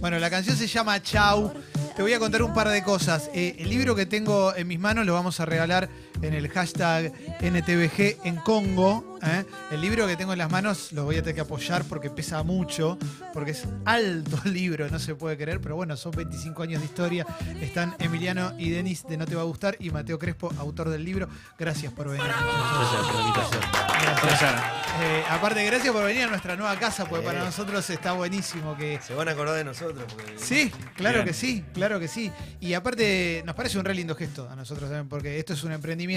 Bueno, la canción se llama Chau. Te voy a contar un par de cosas. Eh, el libro que tengo en mis manos lo vamos a regalar en el hashtag NTVG en Congo. ¿eh? El libro que tengo en las manos lo voy a tener que apoyar porque pesa mucho, porque es alto el libro, no se puede creer, pero bueno, son 25 años de historia. Están Emiliano y Denis de No Te Va a Gustar y Mateo Crespo, autor del libro. Gracias por venir. Gracias por la invitación. Gracias. Eh, aparte, gracias por venir a nuestra nueva casa, porque para nosotros está buenísimo que... Se van a acordar de nosotros. Porque... Sí, claro Bien. que sí, claro que sí. Y aparte, nos parece un re lindo gesto a nosotros también, porque esto es un emprendimiento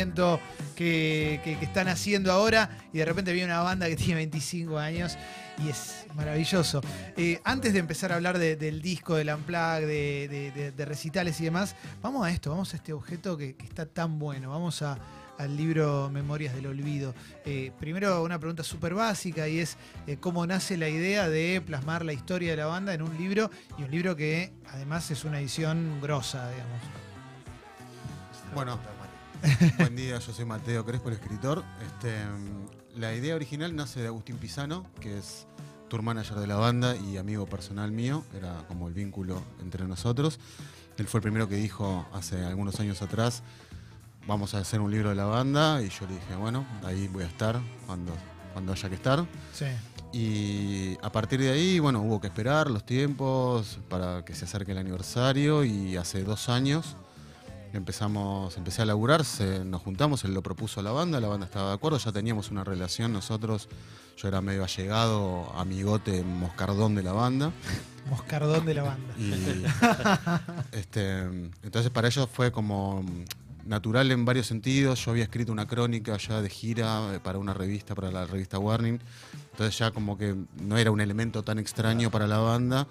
que, están haciendo ahora y de repente viene una banda que tiene 25 años y es maravilloso. Eh, antes de empezar a hablar de- del disco, del Unplug, de, de- recitales y demás, vamos a esto, vamos a este objeto que, está tan bueno. Vamos al libro Memorias del Olvido. Eh, primero, una pregunta súper básica y es eh, cómo nace la idea de plasmar la historia de la banda en un libro y un libro que además es una edición grosa, digamos. Bueno, buen día, yo soy Mateo Crespo, el escritor. Este, la idea original nace de Agustín Pisano, que es tour manager de la banda y amigo personal mío, era como el vínculo entre nosotros. Él fue el primero que dijo hace algunos años atrás, vamos a hacer un libro de la banda, y yo le dije, bueno, ahí voy a estar cuando, cuando haya que estar. Sí. Y a partir de ahí, bueno, hubo que esperar los tiempos para que se acerque el aniversario y hace dos años empezamos, empecé a laburar, se- nos juntamos, él lo propuso a la banda, la banda estaba de acuerdo, ya teníamos una relación nosotros, yo era medio allegado, amigote, moscardón de la banda. Moscardón de la banda. Y este, entonces para ellos fue como natural en varios sentidos. Yo había escrito una crónica ya de gira eh, para una revista, para la revista Warning. Entonces ya como que no era un elemento tan extraño para la banda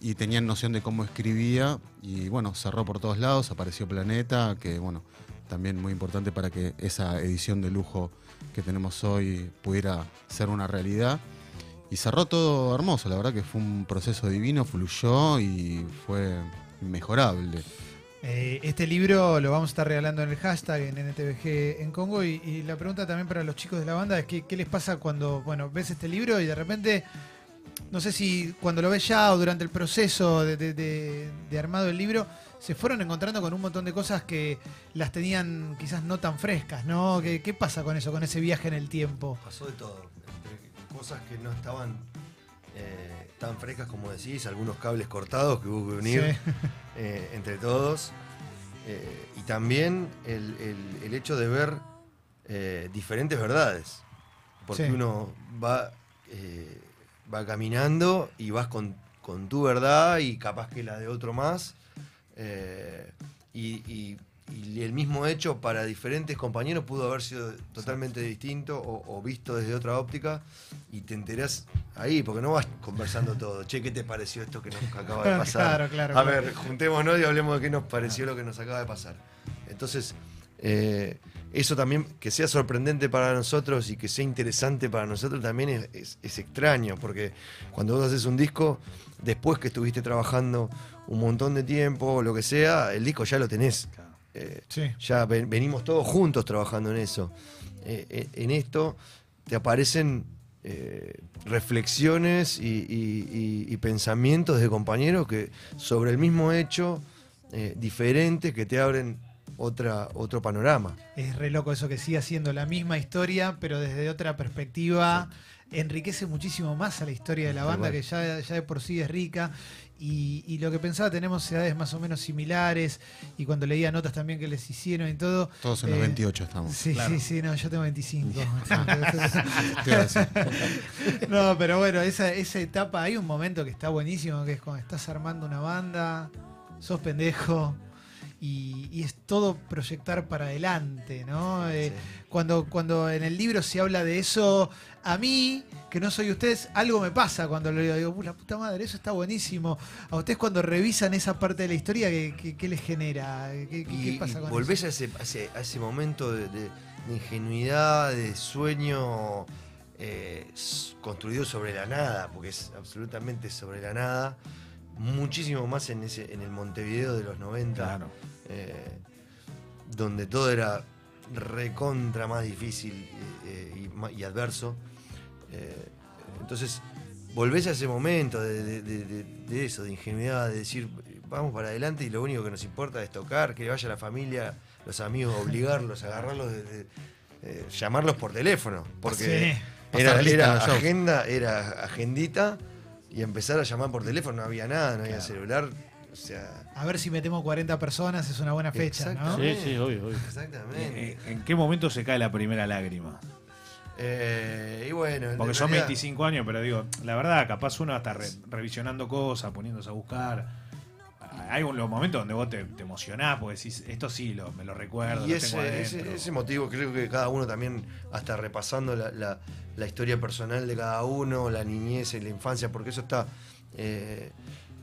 y tenían noción de cómo escribía y bueno, cerró por todos lados, apareció Planeta, que bueno, también muy importante para que esa edición de lujo que tenemos hoy pudiera ser una realidad. Y cerró todo hermoso, la verdad que fue un proceso divino, fluyó y fue inmejorable. Eh, este libro lo vamos a estar regalando en el hashtag en NTVG en Congo y, y la pregunta también para los chicos de la banda es que, qué les pasa cuando bueno ves este libro y de repente no sé si cuando lo ves ya o durante el proceso de, de- de- de armado del libro se fueron encontrando con un montón de cosas que las tenían quizás no tan frescas, ¿no? ¿Qué, qué pasa con eso, con ese viaje en el tiempo? Pasó de todo. Entre cosas que no estaban eh, tan frescas como decís, algunos cables cortados que hubo que unir Sí. eh, entre todos. eh, y también el, el- el hecho de ver diferentes verdades. Porque Sí. uno va, eh, va caminando y vas con, con tu verdad y capaz que la de otro más. eh, y, y- y el mismo hecho para diferentes compañeros pudo haber sido totalmente distinto o, o visto desde otra óptica y te enterás ahí, porque no vas conversando todo. Che, ¿qué te pareció esto que nos acaba de pasar? Claro, claro, A claro. ver, juntémonos y hablemos de qué nos pareció lo que nos acaba de pasar. Entonces, eh, eso también, que sea sorprendente para nosotros y que sea interesante para nosotros también es, es- es extraño, porque cuando vos haces un disco, después que estuviste trabajando un montón de tiempo lo que sea, el disco ya lo tenés. Eh, Sí. ya ven- venimos todos juntos trabajando en eso. Eh, eh, en esto te aparecen eh, reflexiones y, y- y- y pensamientos de compañeros que sobre el mismo hecho, eh, diferentes, que te abren otra, otro panorama. Es re loco eso que siga siendo la misma historia, pero desde otra perspectiva. Enriquece muchísimo más a la historia de la banda, que ya, ya de por sí es rica. Y, y lo que pensaba, tenemos edades más o menos similares. Y cuando leía notas también que les hicieron y todo. Todos en los eh, 28 estamos. Sí, Claro. sí, sí, no, yo tengo 25. Te iba a decir. no, pero bueno, esa, esa etapa, hay un momento que está buenísimo, que es cuando estás armando una banda, sos pendejo. Y, y es todo proyectar para adelante, ¿no? Eh, Sí. cuando, cuando en el libro se habla de eso, a mí, que no soy ustedes, algo me pasa cuando lo leo. Digo, "Uh, la puta madre, eso está buenísimo. A ustedes cuando revisan esa parte de la historia, ¿qué, qué- qué les genera? ¿Qué, qué- Y, qué pasa con volvés eso? a ese, a ese- momento de, de- de ingenuidad, de sueño eh, construido sobre la nada, porque es absolutamente sobre la nada, muchísimo más en, ese, en el Montevideo de los 90, Claro. eh, donde todo era recontra más difícil eh, y, adverso. Eh, entonces, volvés a ese momento de, de- de- de- de eso, de ingenuidad, de decir, vamos para adelante y lo único que nos importa es tocar, que vaya la familia, los amigos, obligarlos, agarrarlos, llamarlos por teléfono. Porque Sí. era, agenda, era agendita y empezar a llamar por teléfono, no había nada, no había Claro. celular. O sea, A ver si metemos 40 personas, es una buena fecha, ¿no? Sí, sí, obvio, obvio. exactamente. ¿En, qué momento se cae la primera lágrima? Eh, y bueno, en Porque son realidad- 25 años, pero digo, la verdad, capaz uno está re- revisionando cosas, poniéndose a buscar. Hay un- los momentos donde vos te, te emocionás, porque decís, esto sí, lo, me lo recuerdo, Y lo tengo ese, ese, motivo creo que cada uno también, hasta repasando la, la- la historia personal de cada uno, la niñez y la infancia, porque eso está, eh,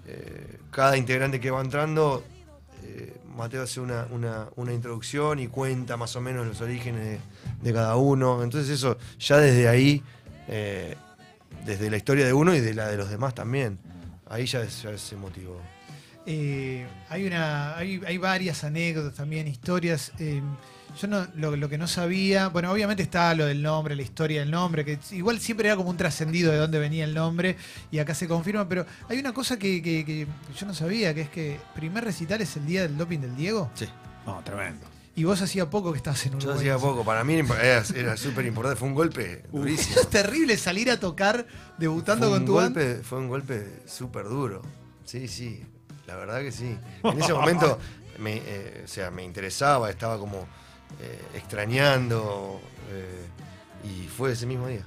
eh, cada integrante que va entrando, eh, Mateo hace una, una- una introducción y cuenta más o menos los orígenes de, de cada uno, entonces eso ya desde ahí, desde la historia de uno y de la de los demás también, ahí ya es, ya es emotivo. Eh, hay una hay, hay varias anécdotas también, historias. eh, yo no, lo, lo que no sabía, bueno, obviamente está lo del nombre, la historia del nombre, que igual siempre era como un trascendido de dónde venía el nombre, y acá se confirma, pero hay una cosa que, que- que yo no sabía, que es que primer recital es el día del doping del Diego, Sí. No, tremendo. y vos hacía poco que estabas en Yo Uruguay. hacía poco, para mí era, era súper importante, fue un golpe durísimo. Es terrible salir a tocar debutando fue con tu golpe, Fue un golpe súper duro. Sí, sí, la verdad que sí. En ese momento, me, eh, o sea, me interesaba, estaba como eh, extrañando. eh, y fue ese mismo día.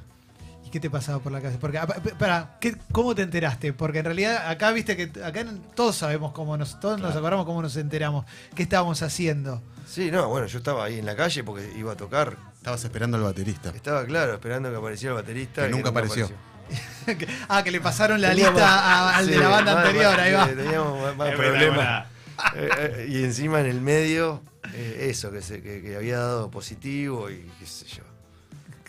¿Y qué te pasaba por la cabeza? Porque, pa- pa- para, ¿qué- ¿cómo te enteraste? Porque en realidad acá, viste que acá todos sabemos cómo nos, todos nos acordamos cómo nos enteramos, qué estábamos haciendo. Sí, no, bueno, yo estaba ahí en la calle porque iba a tocar. Estabas esperando al baterista. Estaba claro, esperando que apareciera el baterista. Que y nunca apareció. ah, que le pasaron la Teníamos- lista a- al de la banda más- anterior, más- ahí va. Teníamos más, problemas. Eh, eh, y encima en el medio, eh, eso, que, se, que, que había dado positivo y qué sé yo.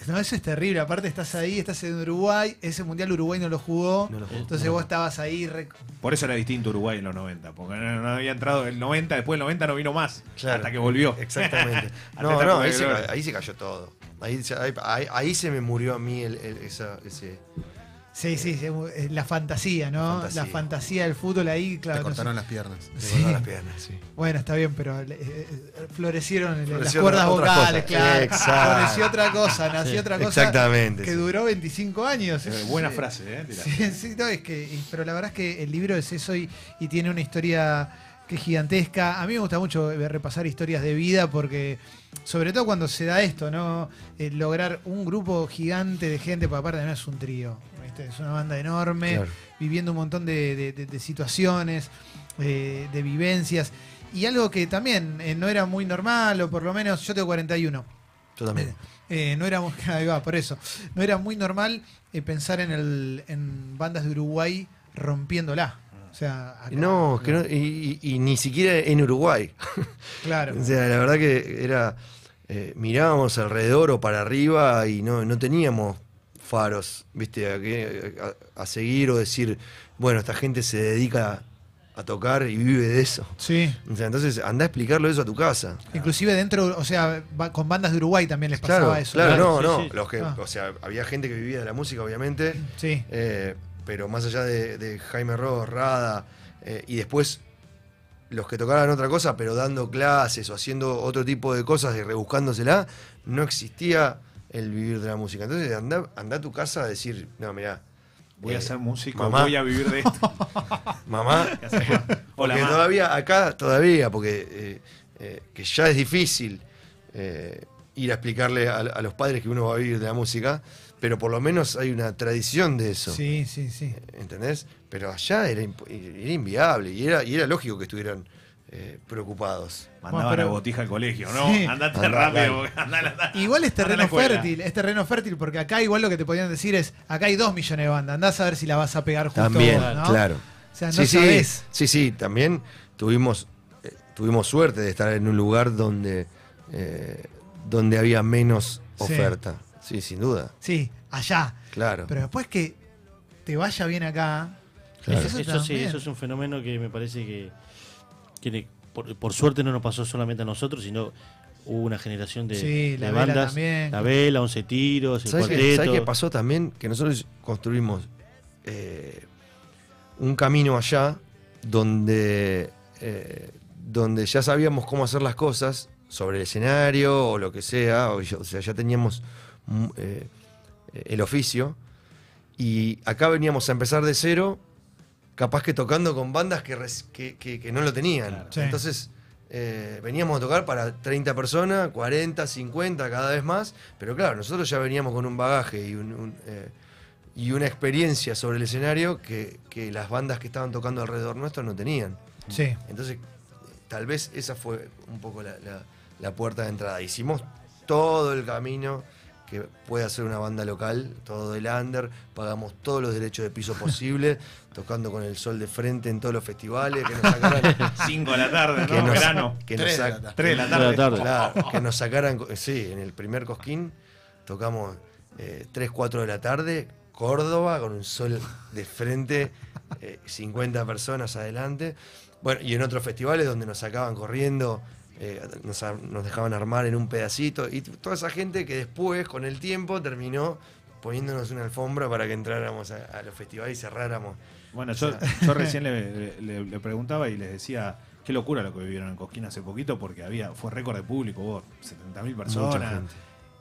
No, eso es terrible. Aparte estás ahí, estás en Uruguay, ese mundial Uruguay no lo jugó. No lo jugó. entonces vos estabas ahí. rec- Por eso era distinto Uruguay en los 90, porque no, no había entrado el 90, después del 90 no vino más, Claro. hasta que volvió. Exactamente. No, no, se, ahí se cayó todo. Ahí, se- ahí, ahí- ahí se me murió a mí el, el- esa, ese. Sí, sí, sí, la fantasía, ¿no? La Fantasía. fantasía, del fútbol ahí, claro. Te no sé. cortaron las piernas. Sí. cortaron las piernas, sí. Bueno, está bien, pero eh, eh, florecieron las cuerdas vocales, claro. Exacto. Floreció otra cosa, nació Sí. otra cosa. Exactamente, Que sí. duró 25 años. Eh, buena frase, ¿eh? Sí, sí, no, es que, y- pero la verdad es que el libro es eso y, y tiene una historia que es gigantesca. A mí me gusta mucho eh, repasar historias de vida porque, sobre todo cuando se da esto, ¿no? Eh, lograr un grupo gigante de gente, porque aparte no es un trío, ¿viste? es una banda enorme, Claro. viviendo un montón de, de- de- de situaciones, eh, de vivencias. Y algo que también eh, no era muy normal, o por lo menos yo tengo 41. Yo también. No era muy, ahí va, por eso. No era muy normal pensar en, el, en bandas de Uruguay rompiéndola. O sea, acá- No, que no y, y- y ni siquiera en Uruguay. claro. O sea, la verdad que era. eh, mirábamos alrededor o para arriba y no, no teníamos faros, ¿viste? A, que- a- a seguir o decir, bueno, esta gente se dedica a tocar y vive de eso. Sí. O sea, entonces anda a explicarlo eso a tu casa. Inclusive dentro, o sea, con bandas de Uruguay también les pasaba Claro, eso. claro, Claro, no, sí, no. sí. Los que, Ah. O sea, había gente que vivía de la música, obviamente. Sí. eh, pero más allá de, de Jaime Ross, Rada, eh, y después los que tocaban otra cosa, pero dando clases o haciendo otro tipo de cosas y rebuscándosela, no existía el vivir de la música. Entonces anda, anda a tu casa a decir, no, mirá, Voy a eh, ser músico, mamá. voy a vivir de esto. mamá, Hola, porque ma. todavía, acá todavía, porque eh, que ya es difícil ir a explicarle a, a los padres que uno va a vivir de la música, pero por lo menos hay una tradición de eso. Sí, sí, sí. ¿Entendés? Pero allá era, era inviable y era, y era lógico que estuvieran eh, preocupados. Mandaban Bueno, pero- a botija al colegio, ¿no? Sí. Andate Andá, rápido, andá, andá. Igual es la terreno fértil, es terreno fértil, porque acá igual lo que te podían decir es, acá hay dos millones de bandas, andás a ver si la vas a pegar justo También, vos, ¿no? claro. O sea, no sí, sí, sabés. sí, sí, también tuvimos, eh, tuvimos suerte de estar en un lugar donde, eh, donde había menos Sí. oferta. Sí, sin duda, Sí, allá. claro. Pero después que te vaya bien acá, Claro. eso Eso, sí, también. eso es un fenómeno que me parece que, que le- por, por suerte no nos pasó solamente a nosotros, sino hubo una generación de, Sí, de La Vela bandas. también. La Vela, Once Tiros, el ¿Sabes qué, Cuarteto. ¿sabes qué pasó también? Que nosotros construimos eh, un camino allá donde, eh, donde ya sabíamos cómo hacer las cosas sobre el escenario o lo que sea, o, sea, ya teníamos eh, el oficio. Y acá veníamos a empezar de cero, capaz que tocando con bandas que, res- que, que- que no lo tenían. Claro. Sí. Entonces eh, veníamos a tocar para 30 personas, 40, 50, cada vez más. Pero claro, nosotros ya veníamos con un bagaje y, un- un, eh, y una experiencia sobre el escenario que, que las bandas que estaban tocando alrededor nuestro no tenían. Sí. Entonces, tal vez esa fue un poco la, la- la puerta de entrada. Hicimos todo el camino que puede hacer una banda local, todo el under, pagamos todos los derechos de piso posibles, tocando con el sol de frente en todos los festivales, que nos sacaran... 5 de la tarde, que ¿no? nos- Verano. que nos de la tarde. 3 de la Tres de la tarde. tarde. Claro, que nos sacaran, sí, en el primer cosquín tocamos 3, 4 de la tarde, Córdoba, con un sol de frente, eh, 50 personas adelante. Bueno, y en otros festivales donde nos sacaban corriendo, eh, nos, dejaban armar en un pedacito, y toda esa gente que después, con el tiempo, terminó poniéndonos una alfombra para que entráramos a, a los festivales y cerráramos. Bueno, yo, yo recién le, le- le preguntaba y les decía, qué locura lo que vivieron en Cosquín hace poquito, porque había fue récord de público, hubo 70.000 Mucha personas.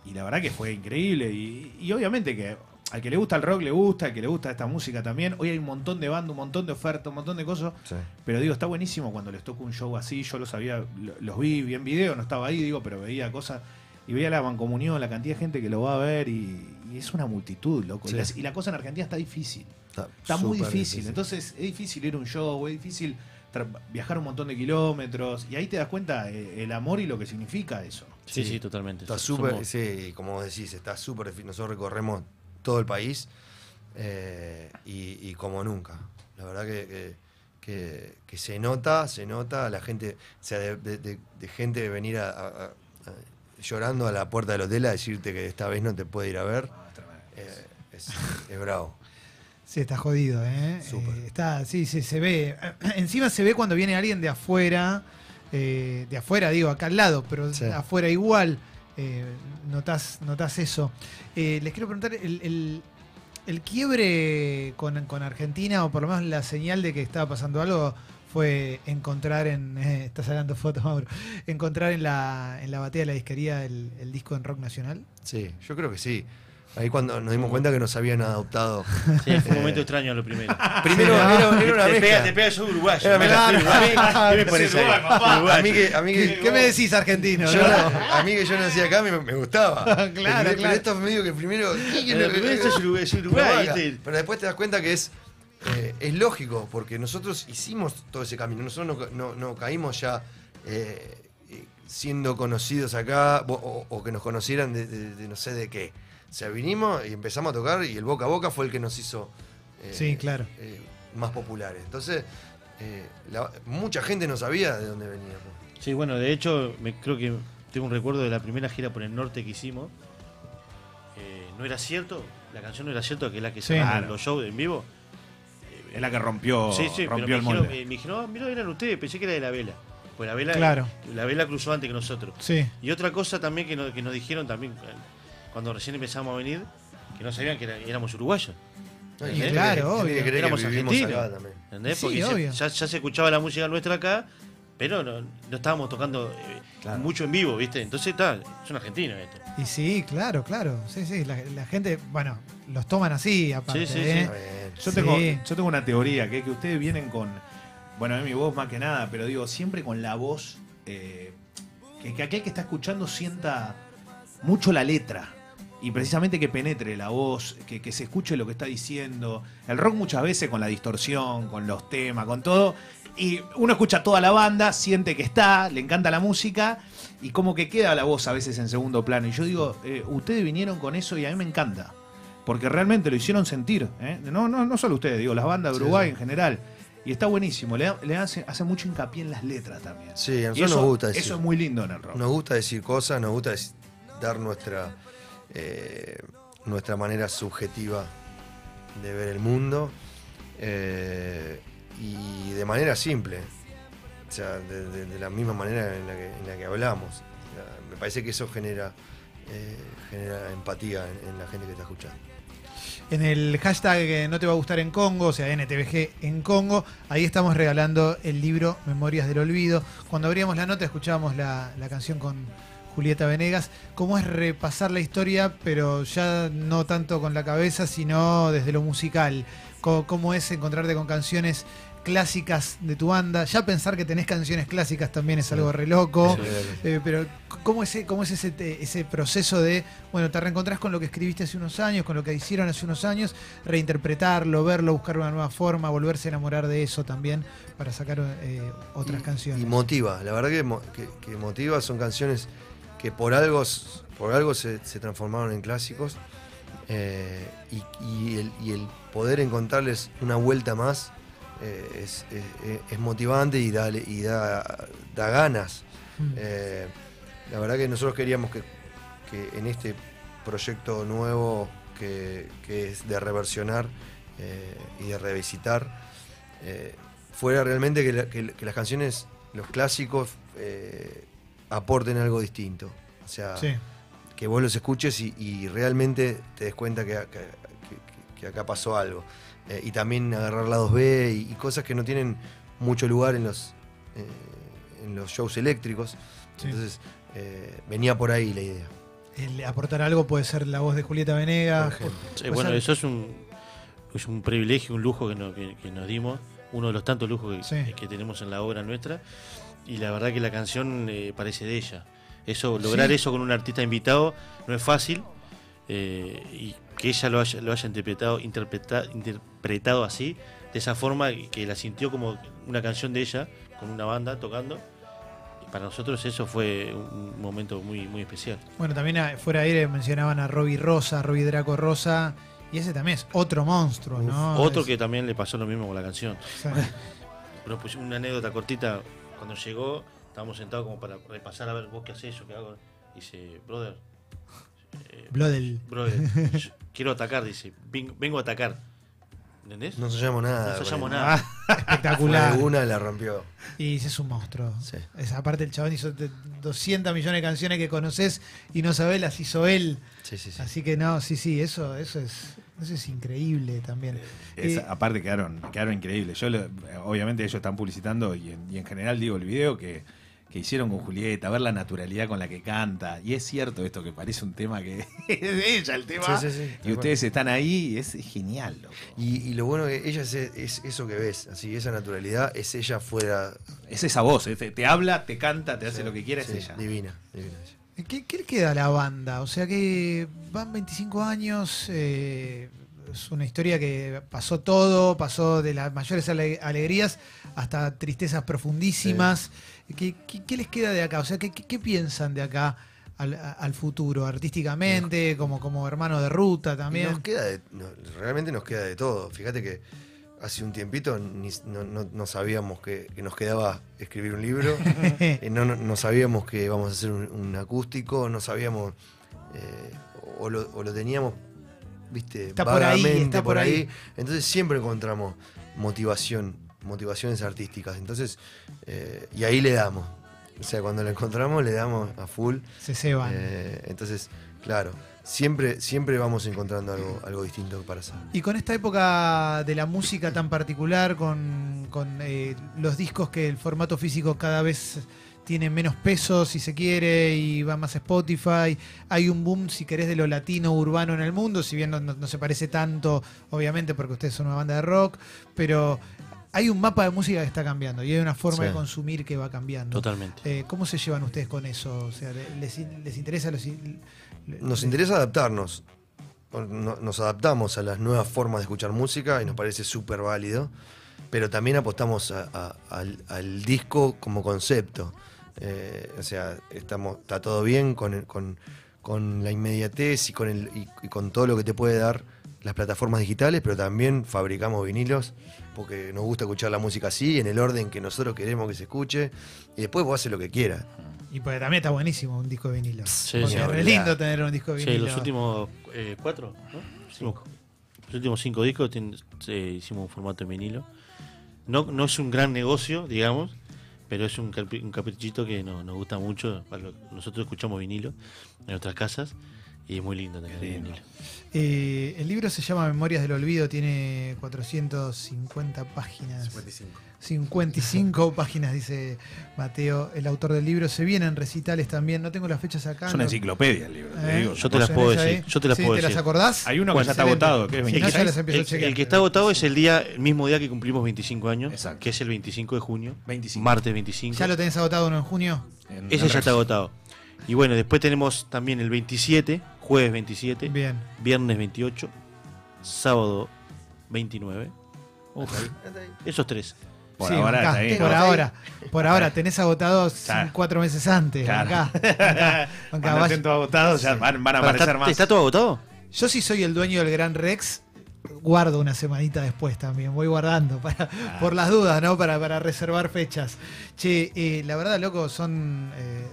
Y la verdad que fue increíble. Y, y obviamente que al que le gusta el rock le gusta, al que le gusta esta música también. Hoy hay un montón de bandas, un montón de ofertas, un montón de cosas. Sí. Pero digo, está buenísimo cuando les toca un show así. Yo los había, lo- los vi, vi en video, no estaba ahí, digo, pero veía cosas. Y veía la mancomunión, la cantidad de gente que lo va a ver. Y, y es una multitud, loco. Y la- y la cosa en Argentina está difícil. Está, Está muy difícil. Entonces es difícil ir a un show, es difícil viajar un montón de kilómetros. Y ahí te das cuenta eh, el amor y lo que significa eso. Sí, Sí. sí, totalmente. Está súper, sí, como vos decís, está súper difícil. Nosotros recorremos todo el país eh, y, y como nunca. La verdad que, que- que- que se nota, se nota, la gente, o sea, de, de- de- de gente de venir a, a- a- a- llorando a la puerta del hotel a decirte que esta vez no te puede ir a ver, Ah, es tremendo. eh, es, es bravo. Sí, está jodido, ¿eh? Súper. Eh, está, sí, sí, se ve. Encima se ve cuando viene alguien de afuera, eh, de afuera, digo, acá al lado, pero Sí. afuera igual. Eh, notás, notás eso. Eh, les quiero preguntar, el, el- el quiebre con, con Argentina, o por lo menos la señal de que estaba pasando algo, fue encontrar en. eh, estás sacando fotos, Mauro. Encontrar en la, en la batea de la disquería el, el disco en rock nacional. Sí, yo creo que sí. Ahí cuando nos dimos cuenta que nos habían adoptado. Sí, fue un momento extraño lo primero. Primero Sí, era, era una te mezcla. pega, te pega, soy uruguayo. Era ¿Qué me pones ahí? A mí que, a mí que, ¿Qué me decís, argentino? Yo, no? a mí que yo nací acá me, me gustaba. Claro, pero, claro. Pero esto es medio que primero. Pero primero esto es. Pero después te das cuenta que es, eh, es lógico, porque nosotros hicimos todo ese camino. Nosotros no, no- no caímos ya eh, eh, siendo conocidos acá o, o- o que nos conocieran de, de- de no sé de qué. O sea, vinimos y empezamos a tocar y el boca a boca fue el que nos hizo eh, Sí, claro. eh, más populares. Entonces, eh, la- mucha gente no sabía de dónde veníamos. Sí, bueno, de hecho, me, creo que tengo un recuerdo de la primera gira por el norte que hicimos. Eh, no era cierto, la canción no era cierto, que es la que Sí. se llama Claro. los shows en vivo. Es la que rompió, sí, sí, pero rompió me el molde. me dijeron, "Ah, mira, eran ustedes, pensé que era de la vela. Pues la vela, Claro. la vela cruzó antes que nosotros. Sí. Y otra cosa también que, no- que nos dijeron también cuando recién empezamos a venir, que no sabían que era- éramos uruguayos. No, Sí, y gente claro, obvio. que Éramos argentinos. acá también. ¿Entendés? Sí, Porque se- obvio. ya, ya se escuchaba la música nuestra acá, pero no, no estábamos tocando eh, Claro. mucho en vivo, ¿viste? Entonces está, son argentinos esto. Y sí, claro, claro. Sí, sí. La, la gente, bueno, los toman así, aparte. Sí, sí, ¿eh? Bien. Yo tengo, Sí. yo tengo una teoría, que es que ustedes vienen con, bueno, es mi voz más que nada, pero digo, siempre con la voz, eh, que, que aquel que está escuchando sienta mucho la letra. Y precisamente que penetre la voz, que, que se escuche lo que está diciendo. El rock muchas veces con la distorsión, con los temas, con todo. Y uno escucha toda la banda, siente que está, le encanta la música y como que queda la voz a veces en segundo plano. Y yo digo, eh, ustedes vinieron con eso y a mí me encanta. Porque realmente lo hicieron sentir. ¿eh? No, no, no solo ustedes, digo, las bandas de Uruguay sí. en general. Y está buenísimo. Le, le hace, hace mucho hincapié en las letras también. Sí, a nosotros eso, nos gusta decir. eso es muy lindo en el rock. Nos gusta decir cosas, nos gusta dar nuestra, eh, nuestra manera subjetiva de ver el mundo eh, y de manera simple, o sea, de, la misma manera en la que, hablamos. Me parece que eso genera, eh, empatía en, la gente que está escuchando. En el hashtag no te va a gustar en Congo, o sea, NTVG en Congo, ahí estamos regalando el libro Memorias del Olvido. Cuando abríamos la nota escuchábamos la, la canción con Julieta Venegas. ¿Cómo es repasar la historia, pero ya no tanto con la cabeza, sino desde lo musical? ¿Cómo es encontrarte con canciones clásicas de tu banda? Ya pensar que tenés canciones clásicas también es algo re loco. Sí. Eh, pero ¿cómo es, cómo es ese, proceso de, bueno, te reencontrás con lo que escribiste hace unos años, con lo que hicieron hace unos años, reinterpretarlo, verlo, buscar una nueva forma, volverse a enamorar de eso también para sacar eh, otras Y- canciones? Y motiva, la verdad que, que- que motiva, son canciones que por algo, por algo se, se transformaron en clásicos eh, y, y el, y el poder encontrarles una vuelta más eh, es, es- es motivante y, da, y da, da ganas. Mm. Eh, la verdad que nosotros queríamos que, que en este proyecto nuevo que, que es de reversionar eh, y de revisitar, eh, fuera realmente que, la- que- que las canciones, los clásicos, eh, aporten algo distinto. O sea, Sí. que vos los escuches y, y realmente te des cuenta que, que- que- que acá pasó algo. Eh, y también agarrar lados B y, y cosas que no tienen mucho lugar en los, eh, en los shows eléctricos. Sí. Entonces, eh, venía por ahí la idea. El aportar algo puede ser la voz de Julieta Venegas. Sí, bueno, eso es un, es un privilegio, un lujo que, no- que- que nos dimos, uno de los tantos lujos que, Sí. que tenemos en la obra nuestra. Y la verdad que la canción eh, parece de ella. Eso, lograr Sí. eso con un artista invitado no es fácil. eh, y que ella lo haya, lo haya interpretado, interpreta- interpretado así, de esa forma, que la sintió como una canción de ella, con una banda tocando. Para nosotros eso fue un momento muy, muy especial. Bueno, también a- fuera de aire mencionaban a Robbie Rosa, Robbie Draco Rosa, y ese también es otro monstruo, ¿no? Otro Es- que también le pasó lo mismo con la canción. sí. Pero pues una anécdota cortita, cuando llegó, estábamos sentados como para repasar a ver vos qué haces, yo qué hago. Dice, brother, eh, Bloodel. brother, quiero atacar, dice, "Ven- vengo a atacar. ¿Entendés? No ensayamos nada. No él. nada. Fue Espectacular. una la rompió. Y es un monstruo. Sí. Es, aparte el chabón hizo de- 200 millones de canciones que conoces y no sabés, las hizo él. Sí, sí, sí. Así que no, sí, sí, eso, eso es, eso es increíble también. Es- Eh, aparte quedaron, quedaron increíbles. Yo lo- obviamente ellos están publicitando y en, y en general digo el video que, que hicieron con Julieta, ver la naturalidad con la que canta. Y es cierto esto que parece un tema que es de ella el tema. Sí, sí, sí, tal Y ustedes están ahí y es genial, loco. Y, y lo bueno que ella es, es eso que ves, así esa naturalidad es ella fuera. Es esa voz, eh, te, te habla, te canta, te hace lo que quiera, sí, es ella. Divina, divina ella. ¿Qué, qué le queda a la banda? O sea que van 25 años, eh, es una historia que pasó todo, pasó de las mayores ale- alegrías hasta tristezas profundísimas. ¿Qué, qué- qué les queda de acá? O sea, ¿qué, qué- piensan de acá al, futuro? Artísticamente, como, como hermano de ruta también. nos queda de- no, realmente nos queda de todo. Fíjate que hace un tiempito ni- no, no- no sabíamos que, que nos quedaba escribir un libro, eh, no, sabíamos que íbamos a hacer un, un acústico, no sabíamos, eh, o, lo, o lo teníamos, viste, Está por ahí, vagamente está por ahí. Entonces siempre encontramos motivación, motivaciones artísticas. Entonces, eh, y ahí le damos. O sea, cuando lo encontramos le damos a full. Se ceban. Eh, entonces, claro, siempre, siempre vamos encontrando algo, algo distinto para hacer. Y con esta época de la música tan particular, con, con, eh, los discos que el formato físico cada vez tiene menos peso, si se quiere, y va más Spotify, hay un boom, si querés, de lo latino urbano en el mundo, si bien no se parece tanto, obviamente, porque ustedes son una banda de rock, pero hay un mapa de música que está cambiando y hay una forma Sí. de consumir que va cambiando. Totalmente. Eh, ¿Cómo se llevan ustedes con eso? O sea, ¿les, les interesa? Los, Nos interesa adaptarnos. No- Nos adaptamos a las nuevas formas de escuchar música y nos parece súper válido. Pero también apostamos a- a- al, al disco como concepto. Eh, o sea, estamos, está todo bien con, con, con la inmediatez y con, el, y, y con todo lo que te puede dar las plataformas digitales, pero también fabricamos vinilos porque nos gusta escuchar la música así, en el orden que nosotros queremos que se escuche. Y después vos haces lo que quieras. Y pues también está buenísimo un disco de vinilo. Sí, Porque sí. es re lindo tener un disco de Sí, vinilo. los últimos eh, cuatro, ¿no? Cinco. Los últimos cinco discos ten- eh, hicimos un formato en vinilo. No, no es un gran negocio, digamos, pero es un, capri- un caprichito que no- nos gusta mucho. Nosotros escuchamos vinilo en nuestras casas Y es muy lindo también. el. Eh, el libro se llama Memorias del Olvido, tiene 450 páginas. 55. 55 páginas, dice Mateo, el autor del libro. Se vienen recitales también, no tengo las fechas acá. Es una no- enciclopedia el libro. te Eh, digo, Yo te las puedo ¿Tenés decir, yo te las Sí, puedo ¿Te las acordás? Hay uno que ya está agotado, que es Sí, 26. ya las empiezo a El, chequear. el que está agotado es el día, el mismo día que cumplimos 25 años, Exacto. que es el 25 de junio, 25. martes 25. ¿Ya lo tenés agotado uno en junio? En Ese ya está agotado. Y bueno, después tenemos también el 27, jueves 27, Bien. viernes 28, sábado 29. Uf, Esos tres. Por Sí, ahora está ahí. Por ahora, por ahora, tenés agotado Claro. cuatro meses antes. Claro. Cuando vaya. estén todos agotados, ya van, van a aparecer ¿está, más. ¿Está todo agotado? Yo sí soy el dueño del Gran Rex. Guardo una semanita después también, voy guardando para, Ah. por las dudas, ¿no? Para, para reservar fechas. Che, eh, la verdad, loco, son eh,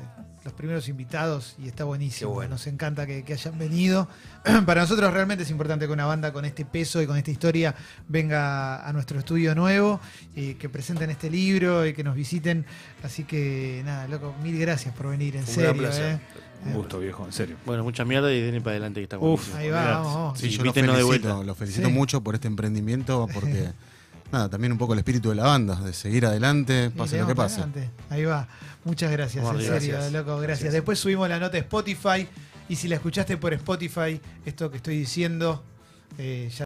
los primeros invitados y está buenísimo. Bueno. Nos encanta que, que hayan venido. para nosotros realmente es importante que una banda con este peso y con esta historia venga a nuestro estudio nuevo, eh, que presenten este libro y que nos visiten. Así que nada, loco, mil gracias por venir, en Un serio. ¿eh? Un gusto, viejo, en serio. Bueno, mucha mierda y denle para adelante que está Uf. buenísimo. Ahí va, vamos, vamos. Sí, Sí, yo lo invítenos de felicito, vuelta. lo felicito Sí. mucho por este emprendimiento, porque nada, también un poco el espíritu de la banda, de seguir adelante, pase lo que pase. adelante. Ahí va. Muchas gracias, en serio, Gracias. loco, gracias. Gracias. Después subimos la nota de Spotify y si la escuchaste por Spotify, esto que estoy diciendo, eh, ya